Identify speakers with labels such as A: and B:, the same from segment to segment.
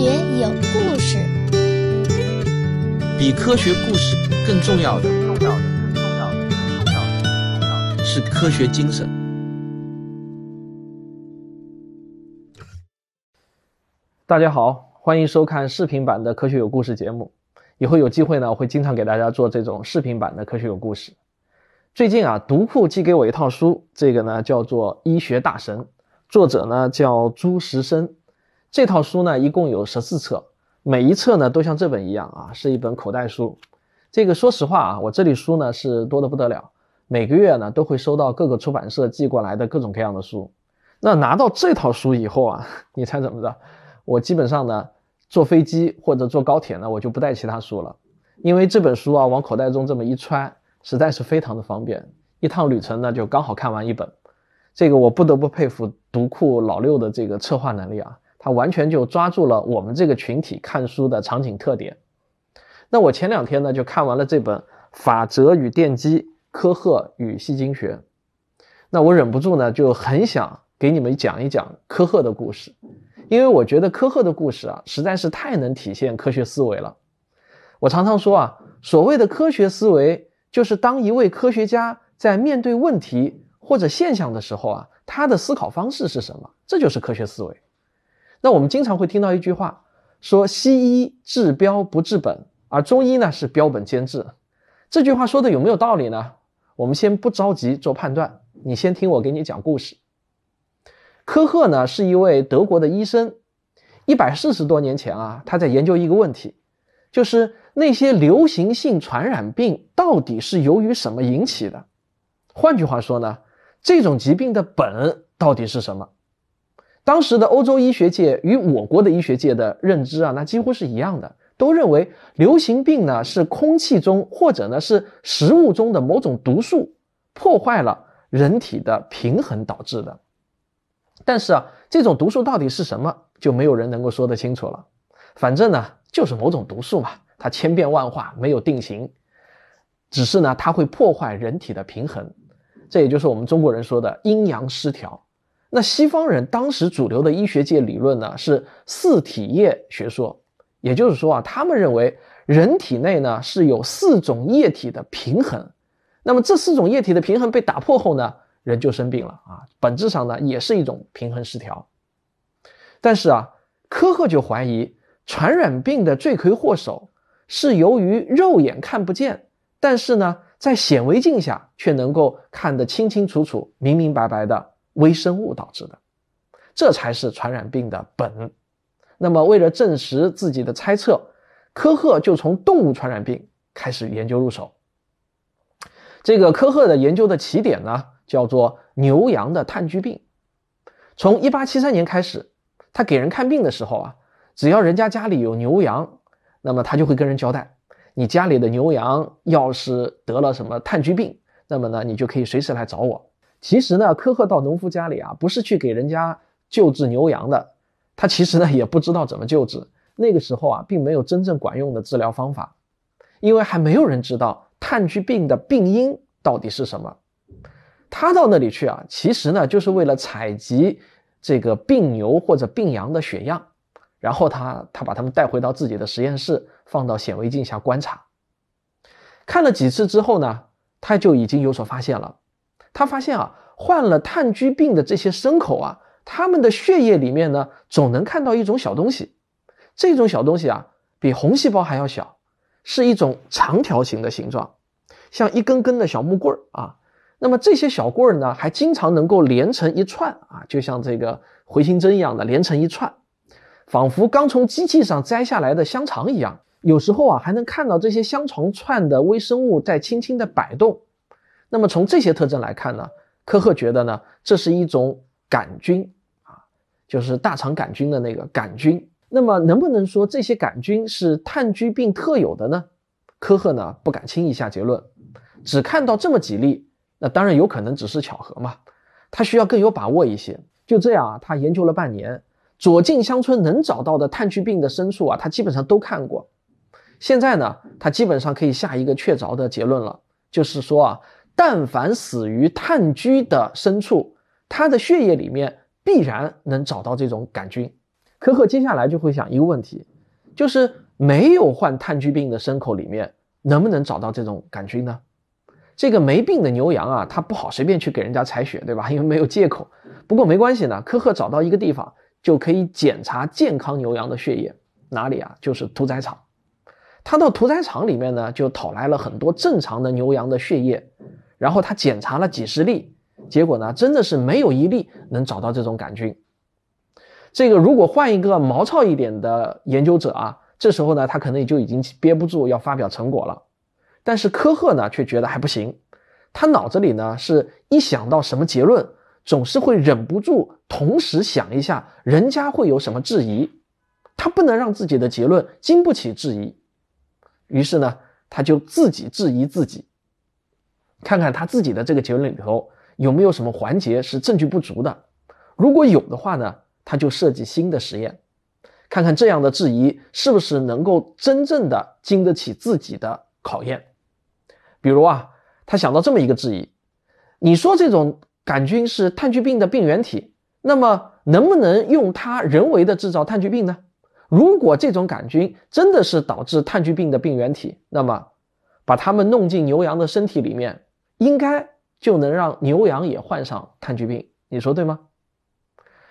A: 学有故事，
B: 比科学故事更重要的，重要的，更重要的，更重要的，更重要的是科学精神。
C: 大家好，欢迎收看视频版的《科学有故事》节目。以后有机会呢，我会经常给大家做这种视频版的《科学有故事》。最近啊，读库寄给我一套书，这个呢叫做《医学大神》，作者呢叫朱时生。这套书呢一共有十四册，每一册呢都像这本一样啊，是一本口袋书。这个说实话啊，我这里书呢是多得不得了，每个月呢都会收到各个出版社寄过来的各种各样的书。那拿到这套书以后啊，你猜怎么着？我基本上呢坐飞机或者坐高铁呢，我就不带其他书了，因为这本书啊往口袋中这么一揣，实在是非常的方便，一趟旅程呢就刚好看完一本。这个我不得不佩服读库老六的这个策划能力啊。他完全就抓住了我们这个群体看书的场景特点。那我前两天呢就看完了这本《法则与奠基：科赫与细晶学》，那我忍不住呢就很想给你们讲一讲科赫的故事，因为我觉得科赫的故事啊实在是太能体现科学思维了。我常常说啊，所谓的科学思维，就是当一位科学家在面对问题或者现象的时候啊，他的思考方式是什么？这就是科学思维。那我们经常会听到一句话，说西医治标不治本，而中医呢是标本兼治。这句话说的有没有道理呢？我们先不着急做判断，你先听我给你讲故事。科赫呢是一位德国的医生，一百四十多年前啊，他在研究一个问题，就是那些流行性传染病到底是由于什么引起的？换句话说呢，这种疾病的本到底是什么？当时的欧洲医学界与我国的医学界的认知啊，那几乎是一样的，都认为流行病呢是空气中或者呢是食物中的某种毒素破坏了人体的平衡导致的。但是啊，这种毒素到底是什么，就没有人能够说得清楚了。反正呢，就是某种毒素嘛，它千变万化，没有定型，只是呢，它会破坏人体的平衡，这也就是我们中国人说的阴阳失调。那西方人当时主流的医学界理论呢是四体液学说，也就是说啊，他们认为人体内呢是有四种液体的平衡，那么这四种液体的平衡被打破后呢，人就生病了啊，本质上呢也是一种平衡失调。但是啊，科赫就怀疑传染病的罪魁祸首是由于肉眼看不见，但是呢在显微镜下却能够看得清清楚楚、明明白白的。微生物导致的，这才是传染病的本。那么，为了证实自己的猜测，科赫就从动物传染病开始研究入手。这个科赫的研究的起点呢，叫做牛羊的炭疽病。从1873年开始，他给人看病的时候啊，只要人家家里有牛羊，那么他就会跟人交代：你家里的牛羊要是得了什么炭疽病，那么呢，你就可以随时来找我。其实呢，科赫到农夫家里啊，不是去给人家救治牛羊的，他其实呢也不知道怎么救治。那个时候啊，并没有真正管用的治疗方法，因为还没有人知道炭疽病的病因到底是什么。他到那里去啊，其实呢就是为了采集这个病牛或者病羊的血样，然后他他把他们带回到自己的实验室，放到显微镜下观察。看了几次之后呢，他就已经有所发现了。他发现啊，患了炭疽病的这些牲口啊，他们的血液里面呢，总能看到一种小东西。这种小东西啊，比红细胞还要小，是一种长条形的形状，像一根根的小木棍儿啊。那么这些小棍儿呢，还经常能够连成一串啊，就像这个回形针一样的连成一串，仿佛刚从机器上摘下来的香肠一样。有时候啊，还能看到这些香肠串的微生物在轻轻的摆动。那么从这些特征来看呢，科赫觉得呢，这是一种杆菌啊，就是大肠杆菌的那个杆菌。那么能不能说这些杆菌是炭疽病特有的呢？科赫呢不敢轻易下结论，只看到这么几例，那当然有可能只是巧合嘛。他需要更有把握一些。就这样啊，他研究了半年，左近乡村能找到的炭疽病的牲畜啊，他基本上都看过。现在呢，他基本上可以下一个确凿的结论了，就是说啊。但凡死于炭疽的牲畜，它的血液里面必然能找到这种杆菌。科赫接下来就会想一个问题，就是没有患炭疽病的牲口里面能不能找到这种杆菌呢？这个没病的牛羊啊，它不好随便去给人家采血，对吧？因为没有借口。不过没关系呢，科赫找到一个地方就可以检查健康牛羊的血液，哪里啊？就是屠宰场。他到屠宰场里面呢，就讨来了很多正常的牛羊的血液，然后他检查了几十例，结果呢，真的是没有一例能找到这种杆菌。这个如果换一个毛糙一点的研究者啊，这时候呢，他可能也就已经憋不住要发表成果了。但是科赫呢，却觉得还不行。他脑子里呢，是一想到什么结论，总是会忍不住同时想一下人家会有什么质疑，他不能让自己的结论经不起质疑。于是呢，他就自己质疑自己，看看他自己的这个结论里头有没有什么环节是证据不足的。如果有的话呢，他就设计新的实验，看看这样的质疑是不是能够真正的经得起自己的考验。比如啊，他想到这么一个质疑：你说这种杆菌是炭疽病的病原体，那么能不能用它人为的制造炭疽病呢？如果这种杆菌真的是导致炭疽病的病原体，那么把它们弄进牛羊的身体里面，应该就能让牛羊也患上炭疽病。你说对吗？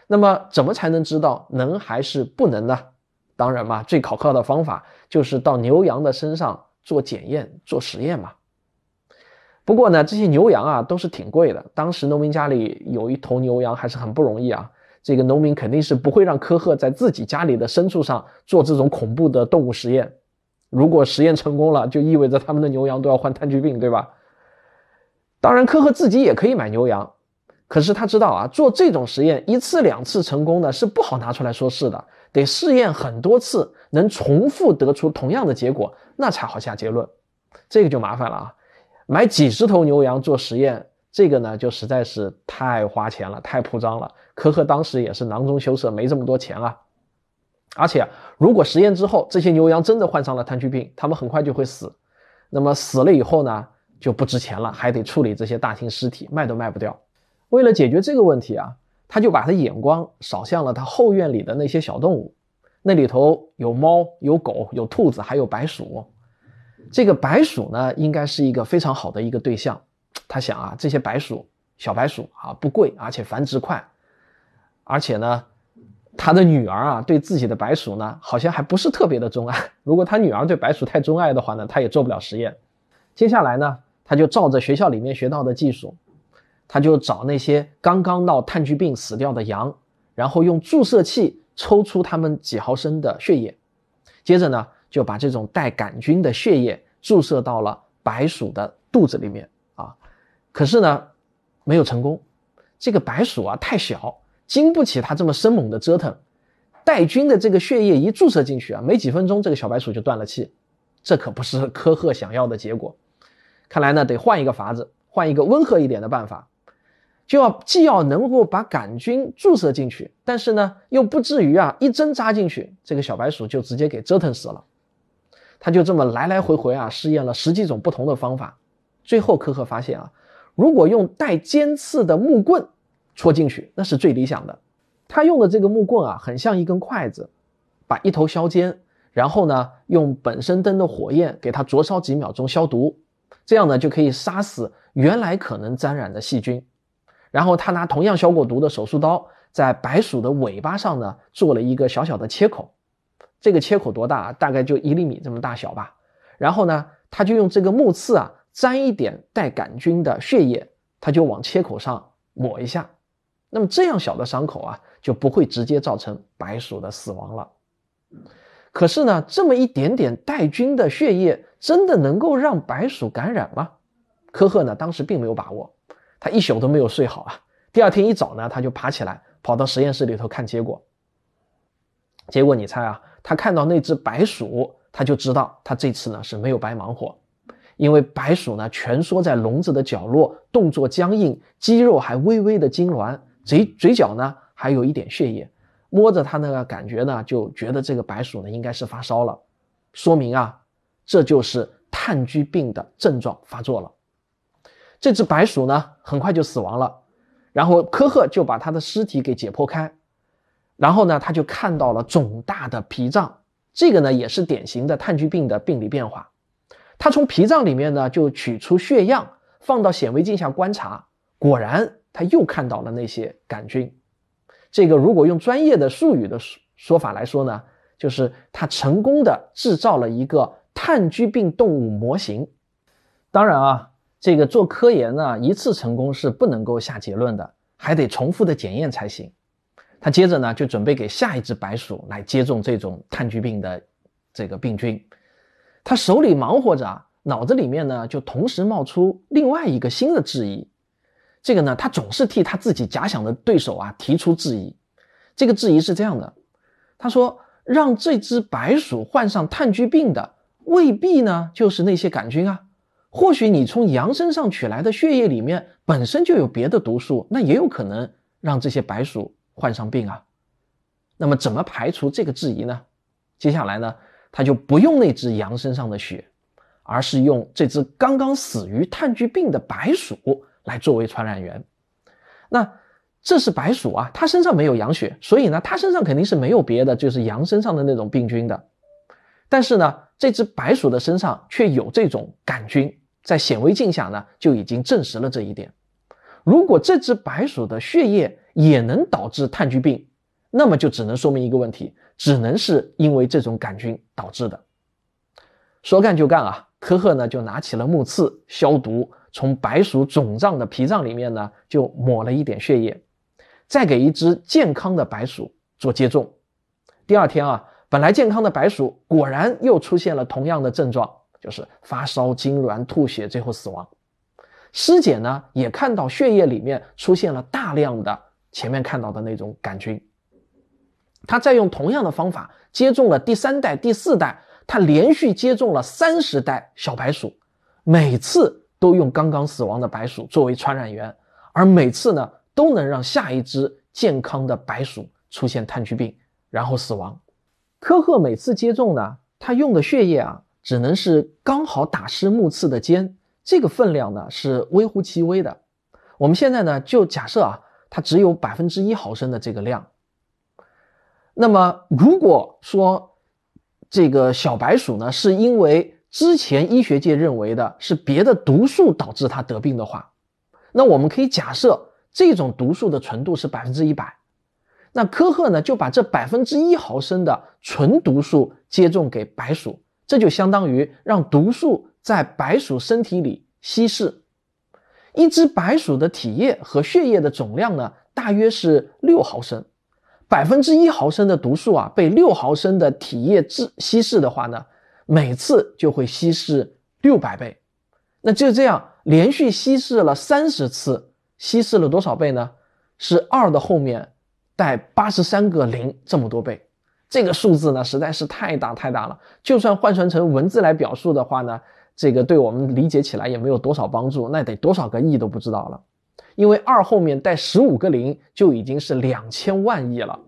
C: 那么怎么才能知道能还是不能呢？当然嘛，最可靠的方法就是到牛羊的身上做检验、做实验嘛。不过呢，这些牛羊啊都是挺贵的。当时农民家里有一头牛羊还是很不容易啊。这个农民肯定是不会让科赫在自己家里的牲畜上做这种恐怖的动物实验。如果实验成功了，就意味着他们的牛羊都要患炭疽病，对吧？当然，科赫自己也可以买牛羊，可是他知道啊，做这种实验一次两次成功的是不好拿出来说事的，得试验很多次，能重复得出同样的结果，那才好下结论。这个就麻烦了啊。买几十头牛羊做实验，这个呢就实在是太花钱了，太铺张了。科赫当时也是囊中羞涩，没这么多钱啊。而且，如果实验之后这些牛羊真的患上了炭疽病，他们很快就会死。那么死了以后呢，就不值钱了，还得处理这些大型尸体，卖都卖不掉。为了解决这个问题啊，他就把他眼光扫向了他后院里的那些小动物，那里头有猫、有狗、有兔子，还有白鼠。这个白鼠呢，应该是一个非常好的一个对象。他想啊，这些白鼠，小白鼠啊，不贵，而且繁殖快，而且呢，他的女儿啊，对自己的白鼠呢，好像还不是特别的钟爱。如果他女儿对白鼠太钟爱的话呢，他也做不了实验。接下来呢，他就照着学校里面学到的技术，他就找那些刚刚闹炭疽病死掉的羊，然后用注射器抽出他们几毫升的血液，接着呢。就把这种带杆菌的血液注射到了白鼠的肚子里面啊，可是呢，没有成功。这个白鼠啊太小，经不起它这么生猛的折腾。带菌的这个血液一注射进去啊，没几分钟，这个小白鼠就断了气。这可不是 科赫想要的结果。看来呢，得换一个法子，换一个温和一点的办法，就要既要能够把杆菌注射进去，但是呢，又不至于啊一针扎进去，这个小白鼠就直接给折腾死了。他就这么来来回回啊，试验了十几种不同的方法，最后科赫发现啊，如果用带尖刺的木棍戳进去，那是最理想的。他用的这个木棍啊，很像一根筷子，把一头削尖，然后呢，用本身灯的火焰给它灼烧几秒钟消毒，这样呢就可以杀死原来可能沾染的细菌。然后他拿同样消过毒的手术刀，在白鼠的尾巴上呢做了一个小小的切口。这个切口多大？大概就一厘米这么大小吧。然后呢，他就用这个木刺啊，沾一点带杆菌的血液，他就往切口上抹一下。那么这样小的伤口啊，就不会直接造成白鼠的死亡了。可是呢，这么一点点带菌的血液，真的能够让白鼠感染吗？科赫呢，当时并没有把握，他一宿都没有睡好啊。第二天一早呢，他就爬起来，跑到实验室里头看结果。结果你猜啊？他看到那只白鼠，他就知道他这次呢是没有白忙活，因为白鼠呢蜷缩在笼子的角落，动作僵硬，肌肉还微微的痉挛，嘴嘴角呢还有一点血液，摸着它那个感觉呢，就觉得这个白鼠呢应该是发烧了，说明啊，这就是炭疽病的症状发作了。这只白鼠呢很快就死亡了，然后科赫就把它的尸体给解剖开。然后呢，他就看到了肿大的脾脏，这个呢也是典型的炭疽病的病理变化。他从脾脏里面呢就取出血样，放到显微镜下观察，果然他又看到了那些杆菌。这个如果用专业的术语的说说法来说呢，就是他成功的制造了一个炭疽病动物模型。当然啊，这个做科研呢，一次成功是不能够下结论的，还得重复的检验才行。他接着呢就准备给下一只白鼠来接种这种炭疽病的这个病菌。他手里忙活着啊，脑子里面呢就同时冒出另外一个新的质疑。这个呢，他总是替他自己假想的对手啊提出质疑。这个质疑是这样的：他说，让这只白鼠患上炭疽病的未必呢就是那些杆菌啊，或许你从羊身上取来的血液里面本身就有别的毒素，那也有可能让这些白鼠。患上病啊，那么怎么排除这个质疑呢？接下来呢，他就不用那只羊身上的血，而是用这只刚刚死于炭疽病的白鼠来作为传染源。那这是白鼠啊，它身上没有羊血，所以呢，它身上肯定是没有别的，就是羊身上的那种病菌的。但是呢，这只白鼠的身上却有这种杆菌，在显微镜下呢，就已经证实了这一点。如果这只白鼠的血液也能导致炭疽病，那么就只能说明一个问题，只能是因为这种杆菌导致的。说干就干啊，科赫呢就拿起了木刺消毒，从白鼠肿胀的脾脏里面呢就抹了一点血液，再给一只健康的白鼠做接种。第二天啊，本来健康的白鼠果然又出现了同样的症状，就是发烧、痉挛、吐血，最后死亡。师姐呢也看到血液里面出现了大量的前面看到的那种杆菌，她再用同样的方法接种了第三代、第四代，她连续接种了三十代小白鼠，每次都用刚刚死亡的白鼠作为传染源，而每次呢都能让下一只健康的白鼠出现炭疽病，然后死亡。科赫每次接种呢，他用的血液啊，只能是刚好打湿木刺的尖。这个分量呢是微乎其微的，我们现在呢就假设啊，它只有百分之一毫升的这个量。那么如果说这个小白鼠呢是因为之前医学界认为的是别的毒素导致它得病的话，那我们可以假设这种毒素的纯度是百分之一百，那科赫呢就把这百分之一毫升的纯毒素接种给白鼠，这就相当于让毒素。在白鼠身体里稀释，一只白鼠的体液和血液的总量呢，大约是六毫升。百分之一毫升的毒素啊，被六毫升的体液制稀释的话呢，每次就会稀释六百倍。那就这样连续稀释了三十次，稀释了多少倍呢？是二的后面带八十三个零，这么多倍。这个数字呢，实在是太大太大了。就算换算成文字来表述的话呢？这个对我们理解起来也没有多少帮助，那得多少个亿都不知道了，因为二后面带十五个零就已经是两千万亿了。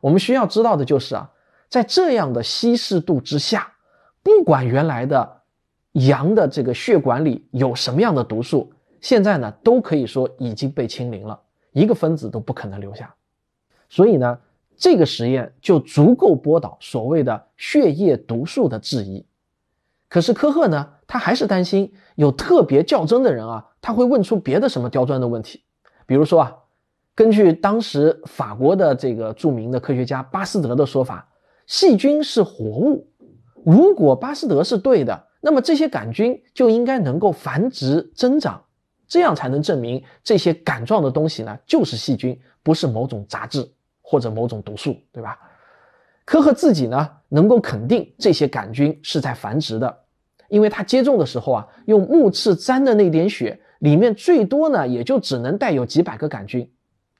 C: 我们需要知道的就是啊，在这样的稀释度之下，不管原来的羊的这个血管里有什么样的毒素，现在呢都可以说已经被清零了，一个分子都不可能留下。所以呢，这个实验就足够驳倒所谓的血液毒素的质疑。可是科赫呢，他还是担心有特别较真的人啊，他会问出别的什么刁钻的问题。比如说啊，根据当时法国的这个著名的科学家巴斯德的说法，细菌是活物。如果巴斯德是对的，那么这些杆菌就应该能够繁殖增长，这样才能证明这些杆状的东西呢就是细菌，不是某种杂质或者某种毒素，对吧？科赫自己呢能够肯定这些杆菌是在繁殖的。因为他接种的时候啊，用木刺沾的那点血里面最多呢，也就只能带有几百个杆菌，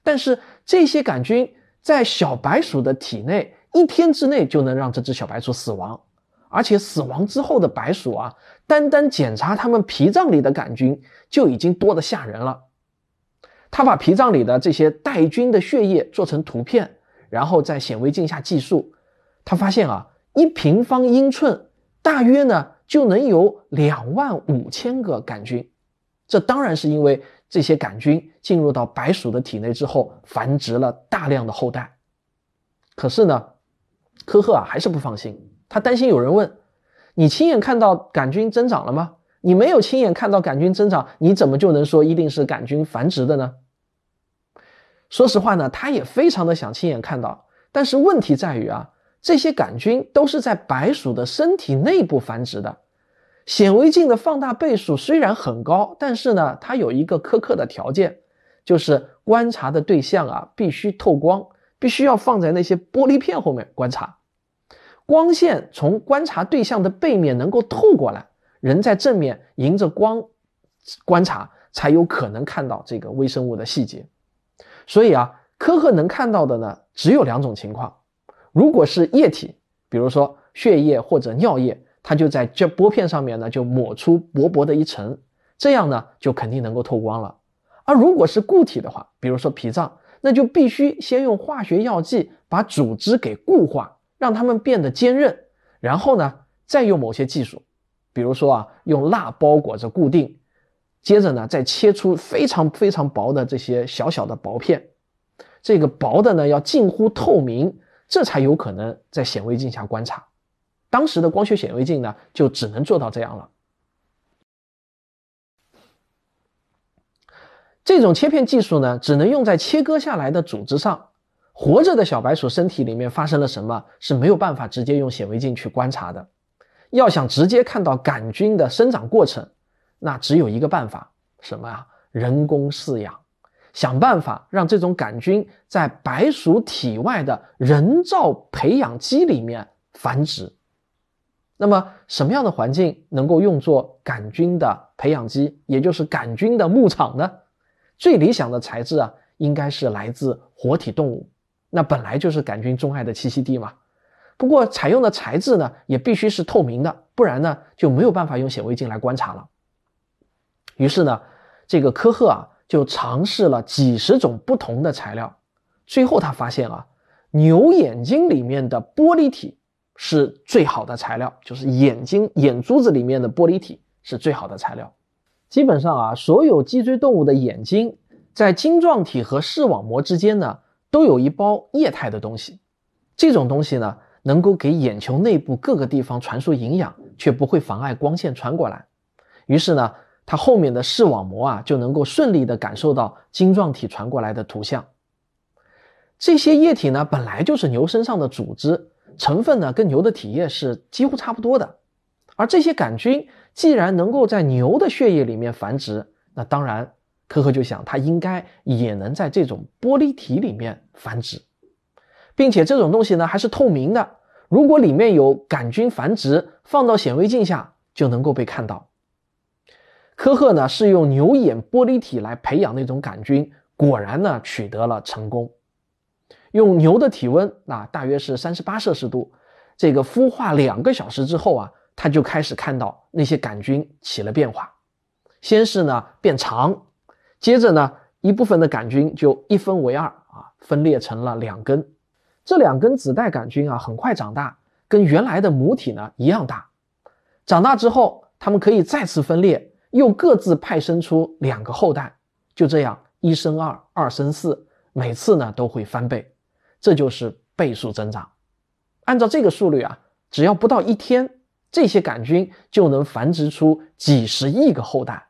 C: 但是这些杆菌在小白鼠的体内一天之内就能让这只小白鼠死亡，而且死亡之后的白鼠啊，单单检查它们脾脏里的杆菌就已经多得吓人了。他把脾脏里的这些带菌的血液做成图片，然后在显微镜下计数，他发现啊，一平方英寸大约呢。就能有两万五千个杆菌，这当然是因为这些杆菌进入到白鼠的体内之后，繁殖了大量的后代。可是呢，科赫啊还是不放心，他担心有人问：你亲眼看到杆菌增长了吗？你没有亲眼看到杆菌增长，你怎么就能说一定是杆菌繁殖的呢？说实话呢，他也非常的想亲眼看到，但是问题在于啊，这些杆菌都是在白鼠的身体内部繁殖的。显微镜的放大倍数虽然很高，但是呢，它有一个苛刻的条件，就是观察的对象啊必须透光，必须要放在那些玻璃片后面观察，光线从观察对象的背面能够透过来，人在正面迎着光观察，才有可能看到这个微生物的细节。所以啊，科赫能看到的呢只有两种情况，如果是液体，比如说血液或者尿液。它就在这玻片上面呢，就抹出薄薄的一层，这样呢就肯定能够透光了。而如果是固体的话，比如说脾脏，那就必须先用化学药剂把组织给固化，让它们变得坚韧，然后呢再用某些技术，比如说啊用蜡包裹着固定，接着呢再切出非常非常薄的这些小小的薄片，这个薄的呢要近乎透明，这才有可能在显微镜下观察。当时的光学显微镜呢，就只能做到这样了。这种切片技术呢，只能用在切割下来的组织上。活着的小白鼠身体里面发生了什么，是没有办法直接用显微镜去观察的。要想直接看到杆菌的生长过程，那只有一个办法，什么啊？人工饲养，想办法让这种杆菌在白鼠体外的人造培养基里面繁殖。那么，什么样的环境能够用作杆菌的培养基，也就是杆菌的牧场呢？最理想的材质啊，应该是来自活体动物，那本来就是杆菌钟爱的栖息地嘛。不过，采用的材质呢，也必须是透明的，不然呢，就没有办法用显微镜来观察了。于是呢，这个科赫啊，就尝试了几十种不同的材料，最后他发现啊，牛眼睛里面的玻璃体。是最好的材料，就是眼睛眼珠子里面的玻璃体是最好的材料。基本上啊，所有脊椎动物的眼睛在晶状体和视网膜之间呢，都有一包液态的东西。这种东西呢，能够给眼球内部各个地方传输营养，却不会妨碍光线传过来。于是呢，它后面的视网膜啊，就能够顺利的感受到晶状体传过来的图像。这些液体呢，本来就是牛身上的组织。成分呢，跟牛的体液是几乎差不多的，而这些杆菌既然能够在牛的血液里面繁殖，那当然，科赫就想它应该也能在这种玻璃体里面繁殖，并且这种东西呢还是透明的，如果里面有杆菌繁殖，放到显微镜下就能够被看到。科赫呢是用牛眼玻璃体来培养那种杆菌，果然呢取得了成功。用牛的体温啊，大约是三十八摄氏度，这个孵化两个小时之后啊，他就开始看到那些杆菌起了变化。先是呢变长，接着呢一部分的杆菌就一分为二啊，分裂成了两根。这两根子代杆菌啊，很快长大，跟原来的母体呢一样大。长大之后，它们可以再次分裂，又各自派生出两个后代。就这样，一生二，二生四，每次呢都会翻倍。这就是倍数增长。按照这个速率啊，只要不到一天，这些杆菌就能繁殖出几十亿个后代。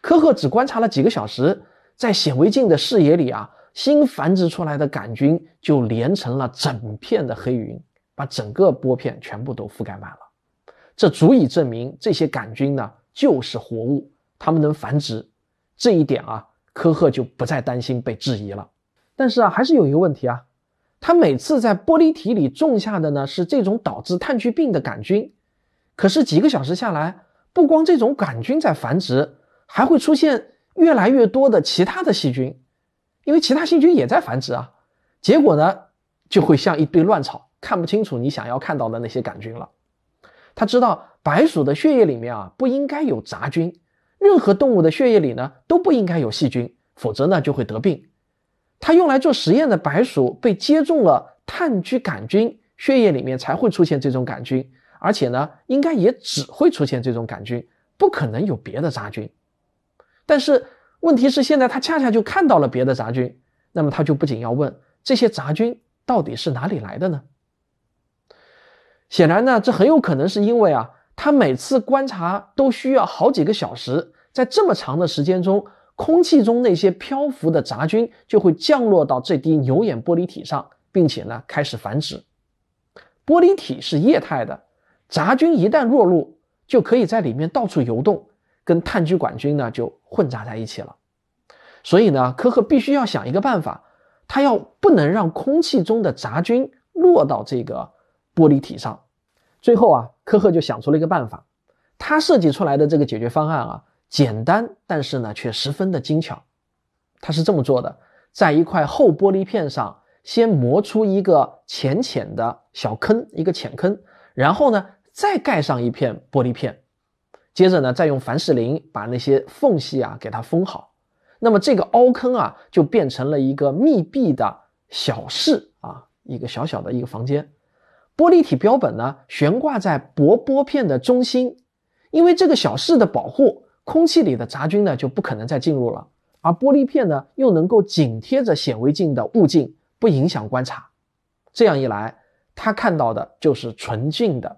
C: 科赫只观察了几个小时，在显微镜的视野里啊，新繁殖出来的杆菌就连成了整片的黑云，把整个玻片全部都覆盖满了。这足以证明这些杆菌呢就是活物，它们能繁殖。这一点啊，科赫就不再担心被质疑了。但是啊，还是有一个问题啊。他每次在玻璃体里种下的呢是这种导致炭疽病的杆菌，可是几个小时下来，不光这种杆菌在繁殖，还会出现越来越多的其他的细菌，因为其他细菌也在繁殖啊。结果呢，就会像一堆乱草，看不清楚你想要看到的那些杆菌了。他知道白鼠的血液里面啊不应该有杂菌，任何动物的血液里呢都不应该有细菌，否则呢就会得病。他用来做实验的白鼠被接种了炭疽杆菌，血液里面才会出现这种杆菌，而且呢，应该也只会出现这种杆菌，不可能有别的杂菌。但是问题是，现在他恰恰就看到了别的杂菌，那么他就不仅要问这些杂菌到底是哪里来的呢？显然呢，这很有可能是因为啊，他每次观察都需要好几个小时，在这么长的时间中，空气中那些漂浮的杂菌就会降落到这滴牛眼玻璃体上，并且呢开始繁殖。玻璃体是液态的，杂菌一旦落入，就可以在里面到处游动，跟炭疽杆菌呢就混杂在一起了。所以呢，科赫必须要想一个办法，他要不能让空气中的杂菌落到这个。玻璃体上，最后啊，科赫就想出了一个办法。他设计出来的这个解决方案啊，简单，但是呢，却十分的精巧。他是这么做的：在一块厚玻璃片上，先磨出一个浅浅的小坑，一个浅坑，然后呢，再盖上一片玻璃片，接着呢，再用凡士林把那些缝隙啊给它封好。那么这个凹坑啊，就变成了一个密闭的小室啊，一个小小的一个房间。玻璃体标本呢，悬挂在薄玻片的中心，因为这个小室的保护，空气里的杂菌呢就不可能再进入了，而玻璃片呢又能够紧贴着显微镜的物镜，不影响观察。这样一来，他看到的就是纯净的。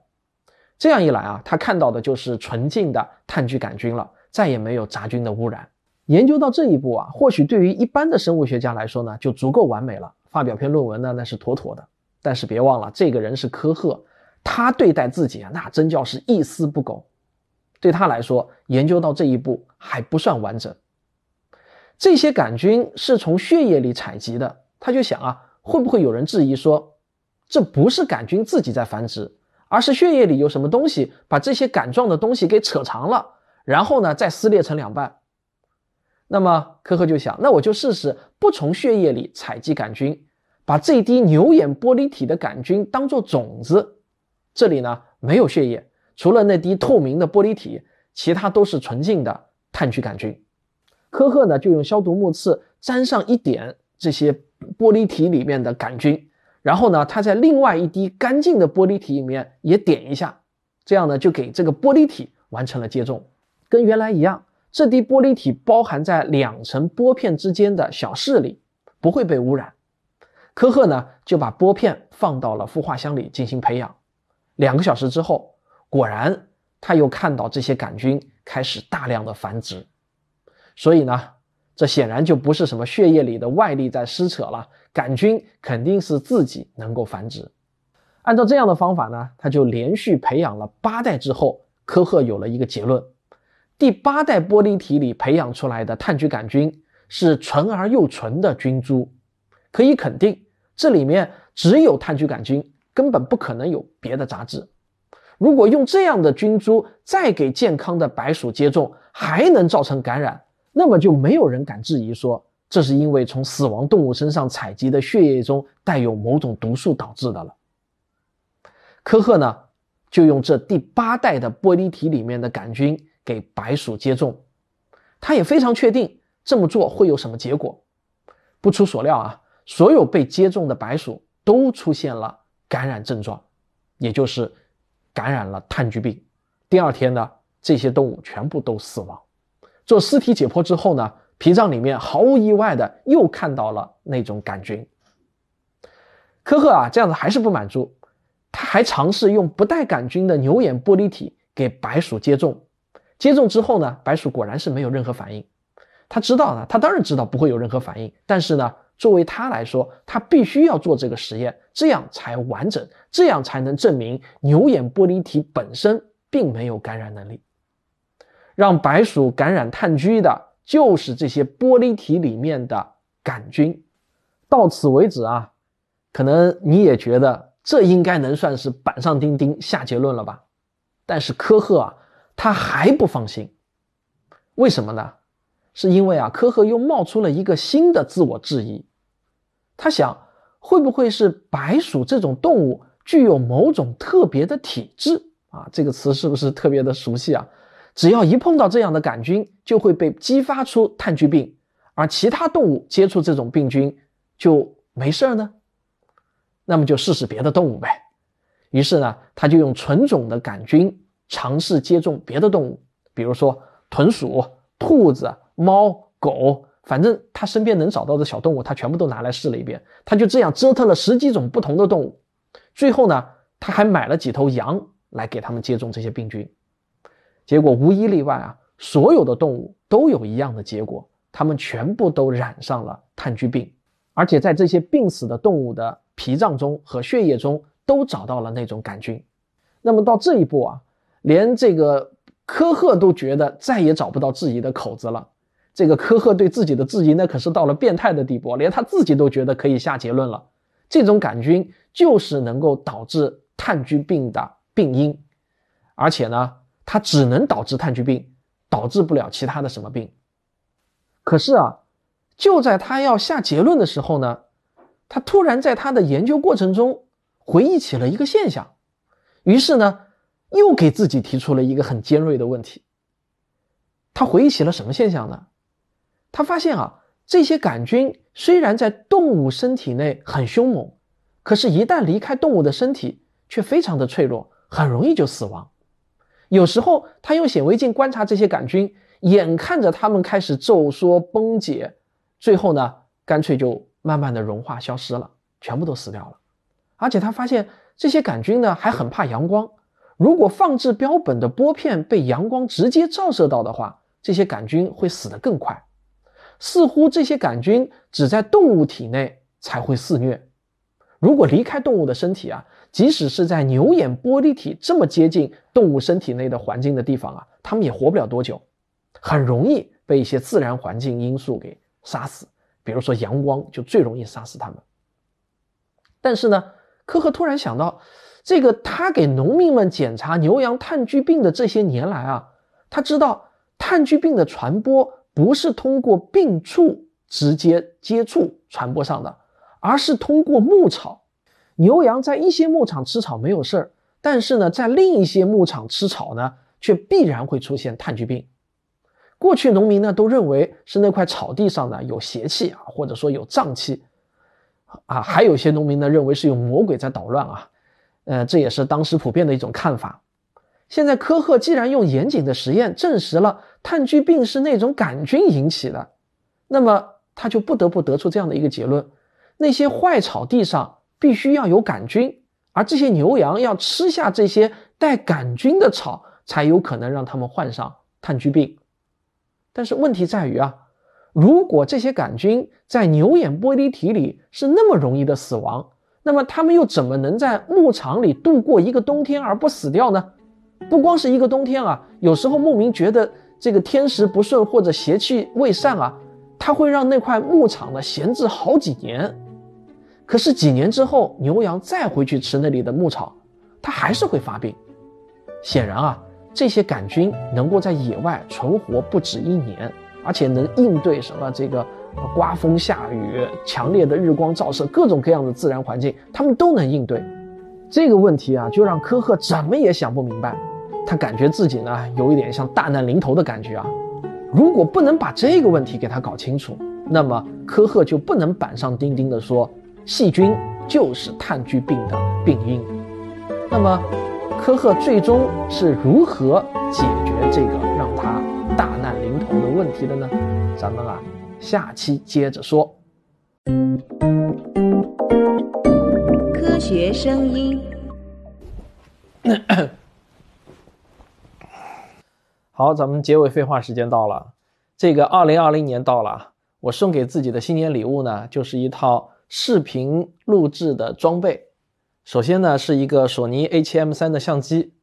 C: 这样一来啊，他看到的就是纯净的炭疽杆菌了，再也没有杂菌的污染。研究到这一步啊，或许对于一般的生物学家来说呢，就足够完美了。发表篇论文呢，那是妥妥的。但是别忘了，这个人是科赫，他对待自己啊，那真叫是一丝不苟。对他来说，研究到这一步还不算完整。这些杆菌是从血液里采集的，他就想啊，会不会有人质疑说，这不是杆菌自己在繁殖，而是血液里有什么东西把这些杆状的东西给扯长了，然后呢再撕裂成两半？那么科赫就想，那我就试试不从血液里采集杆菌。把这滴牛眼玻璃体的杆菌当做种子，这里呢没有血液，除了那滴透明的玻璃体，其他都是纯净的炭疽杆菌。科赫呢就用消毒木刺沾上一点这些玻璃体里面的杆菌，然后呢他在另外一滴干净的玻璃体里面也点一下，这样呢就给这个玻璃体完成了接种，跟原来一样，这滴玻璃体包含在两层玻片之间的小室里，不会被污染。科赫呢就把玻片放到了孵化箱里进行培养。两个小时之后，果然他又看到这些杆菌开始大量的繁殖。所以呢，这显然就不是什么血液里的外力在撕扯了，杆菌肯定是自己能够繁殖。按照这样的方法呢，他就连续培养了八代之后，科赫有了一个结论：第八代玻璃体里培养出来的炭疽杆菌是纯而又纯的菌株，可以肯定。这里面只有炭疽杆菌，根本不可能有别的杂质。如果用这样的菌株再给健康的白鼠接种，还能造成感染，那么就没有人敢质疑说这是因为从死亡动物身上采集的血液中带有某种毒素导致的了。科赫呢，就用这第八代的玻璃体里面的杆菌给白鼠接种，他也非常确定这么做会有什么结果。不出所料啊。所有被接种的白鼠都出现了感染症状，也就是感染了炭疽病。第二天呢，这些动物全部都死亡。做尸体解剖之后呢，脾脏里面毫无意外的又看到了那种杆菌。科赫啊，这样子还是不满足，他还尝试用不带杆菌的牛眼玻璃体给白鼠接种。接种之后呢，白鼠果然是没有任何反应。他知道呢，他当然知道不会有任何反应，但是呢。作为他来说，他必须要做这个实验，这样才完整，这样才能证明牛眼玻璃体本身并没有感染能力。让白鼠感染炭疽的，就是这些玻璃体里面的杆菌。到此为止啊，可能你也觉得这应该能算是板上钉钉下结论了吧？但是科赫啊，他还不放心，为什么呢？是因为啊，科赫又冒出了一个新的自我质疑。他想，会不会是白鼠这种动物具有某种特别的体质啊？这个词是不是特别的熟悉啊？只要一碰到这样的杆菌，就会被激发出炭疽病，而其他动物接触这种病菌就没事儿呢？那么就试试别的动物呗。于是呢，他就用纯种的杆菌尝试接种别的动物，比如说豚鼠、兔子。猫、狗、反正他身边能找到的小动物，他全部都拿来试了一遍。他就这样折腾了十几种不同的动物，最后呢，他还买了几头羊来给他们接种这些病菌。结果无一例外啊，所有的动物都有一样的结果，他们全部都染上了炭疽病，而且在这些病死的动物的脾脏中和血液中都找到了那种杆菌。那么到这一步啊，连这个科赫都觉得再也找不到质疑的口子了。这个科赫对自己的质疑，那可是到了变态的地步，连他自己都觉得可以下结论了。这种杆菌就是能够导致炭疽病的病因，而且呢，它只能导致炭疽病，导致不了其他的什么病。可是啊，就在他要下结论的时候呢，他突然在他的研究过程中回忆起了一个现象。于是呢，又给自己提出了一个很尖锐的问题。他回忆起了什么现象呢？他发现啊，这些杆菌虽然在动物身体内很凶猛，可是，一旦离开动物的身体，却非常的脆弱，很容易就死亡。有时候，他用显微镜观察这些杆菌，眼看着它们开始皱缩崩解，最后呢，干脆就慢慢的融化消失了，全部都死掉了。而且，他发现。这些杆菌呢还很怕阳光，如果放置标本的玻片被阳光直接照射到的话，这些杆菌会死得更快。似乎这些杆菌只在动物体内才会肆虐，如果离开动物的身体啊，即使是在牛眼玻璃体这么接近动物身体内的环境的地方啊，它们也活不了多久，很容易被一些自然环境因素给杀死，比如说阳光就最容易杀死它们。但是呢？科赫突然想到，这个他给农民们检查牛羊炭疽病的这些年来啊，他知道炭疽病的传播不是通过病畜直接接触传播上的，而是通过牧草。牛羊在一些牧场吃草没有事儿，但是呢，在另一些牧场吃草呢，却必然会出现炭疽病。过去农民呢都认为是那块草地上呢有邪气啊，或者说有瘴气。啊，还有一些农民呢认为是有魔鬼在捣乱啊，呃，这也是当时普遍的一种看法。现在科赫既然用严谨的实验证实了炭疽病是那种杆菌引起的，那么他就不得不得出这样的一个结论：那些坏草地上必须要有杆菌，而这些牛羊要吃下这些带杆菌的草，才有可能让他们患上炭疽病。但是问题在于啊。如果这些杆菌在牛眼玻璃体里是那么容易的死亡，那么它们又怎么能在牧场里度过一个冬天而不死掉呢？不光是一个冬天啊，有时候牧民觉得这个天时不顺或者邪气未散啊，它会让那块牧场呢闲置好几年。可是几年之后，牛羊再回去吃那里的牧草，它还是会发病。显然啊，这些杆菌能够在野外存活不止一年。而且能应对什么这个刮风下雨、强烈的日光照射、各种各样的自然环境，它们都能应对。这个问题啊，就让科赫怎么也想不明白。他感觉自己呢，有一点像大难临头的感觉啊。如果不能把这个问题给他搞清楚，那么科赫就不能板上钉钉的说细菌就是炭疽病的病因。那么，科赫最终是如何解决这个让他？大难临头的问题的呢？咱们啊，下期接着说。
A: 学声音。
C: 好，咱们结尾废话时间到了。这个二零二零年到了，我送给自己的新年礼物呢，就是一套视频录制的装备。首先呢，是一个索尼 A7M3 的相机。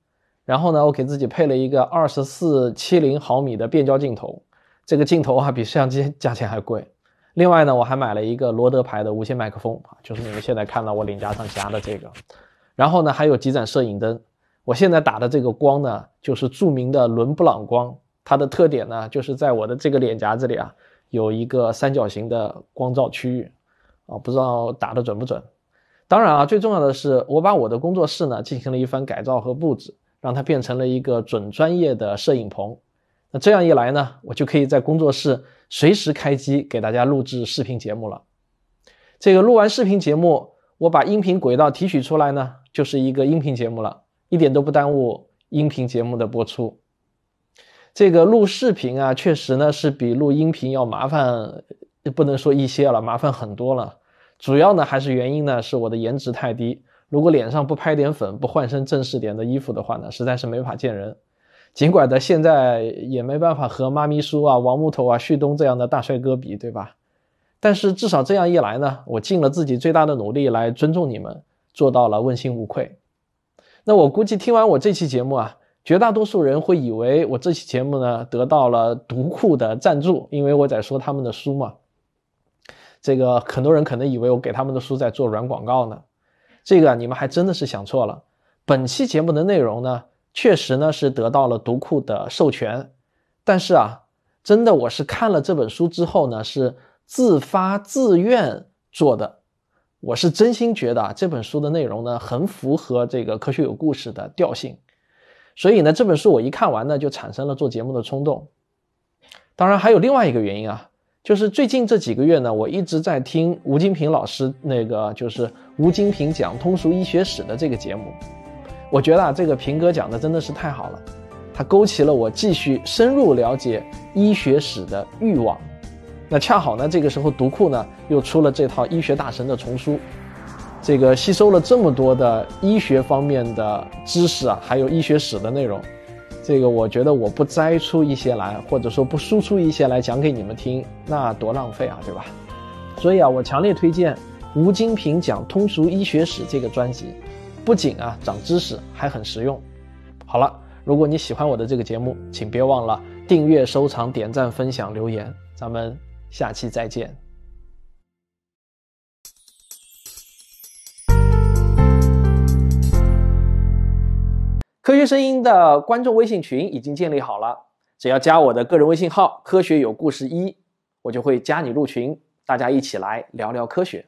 C: 然后呢，我给自己配了一个二十四七零毫米的变焦镜头，这个镜头啊比相机价钱还贵。另外呢，我还买了一个罗德牌的无线麦克风啊，就是你们现在看到我领夹上夹的这个。然后呢，还有几盏摄影灯。我现在打的这个光呢，就是著名的伦布朗光，它的特点呢，就是在我的这个脸颊这里啊，有一个三角形的光照区域啊，不知道打的准不准。当然啊，最重要的是，我把我的工作室呢进行了一番改造和布置。让它变成了一个准专业的摄影棚，这样一来呢，我就可以在工作室随时开机给大家录制视频节目了。这个录完视频节目，我把音频轨道提取出来呢，就是一个音频节目了，一点都不耽误音频节目的播出。这个录视频啊，确实呢是比录音频要麻烦，不能说一些了，麻烦很多了。主要呢还是原因呢是我的颜值太低，如果脸上不拍点粉，不换身正式点的衣服的话呢，实在是没法见人。尽管呢现在也没办法和妈咪叔啊、王木头啊、旭东这样的大帅哥比，对吧？但是至少这样一来呢，我尽了自己最大的努力来尊重你们，做到了问心无愧。那我估计听完我这期节目啊，绝大多数人会以为我这期节目呢得到了读库的赞助，因为我在说他们的书嘛。这个很多人可能以为我给他们的书在做软广告呢，这个你们还真的是想错了。本期节目的内容呢，确实呢是得到了读库的授权，但是啊，真的我是看了这本书之后呢是。自发自愿做的，我是真心觉得啊这本书的内容呢很符合这个科学有故事的调性，所以呢这本书我一看完呢就产生了做节目的冲动。当然还有另外一个原因啊，就是最近这几个月呢我一直在听吴金平老师那个就是吴金平讲通俗医学史的这个节目，我觉得啊这个平哥讲的真的是太好了，他勾起了我继续深入了解医学史的欲望。那恰好呢，这个时候读库呢又出了这套医学大神的丛书，这个吸收了这么多的医学方面的知识啊，还有医学史的内容，这个我觉得我不摘出一些来，或者说不输出一些来讲给你们听，那多浪费啊，对吧？所以啊，我强烈推荐吴金平讲通俗医学史这个专辑，不仅啊长知识，还很实用。好了，如果你喜欢我的这个节目，请别忘了订阅、收藏、点赞、分享、留言，咱们。下期再见。科学声音的观众微信群已经建立好了，只要加我的个人微信号“科学有故事一”，我就会加你入群，大家一起来聊聊科学。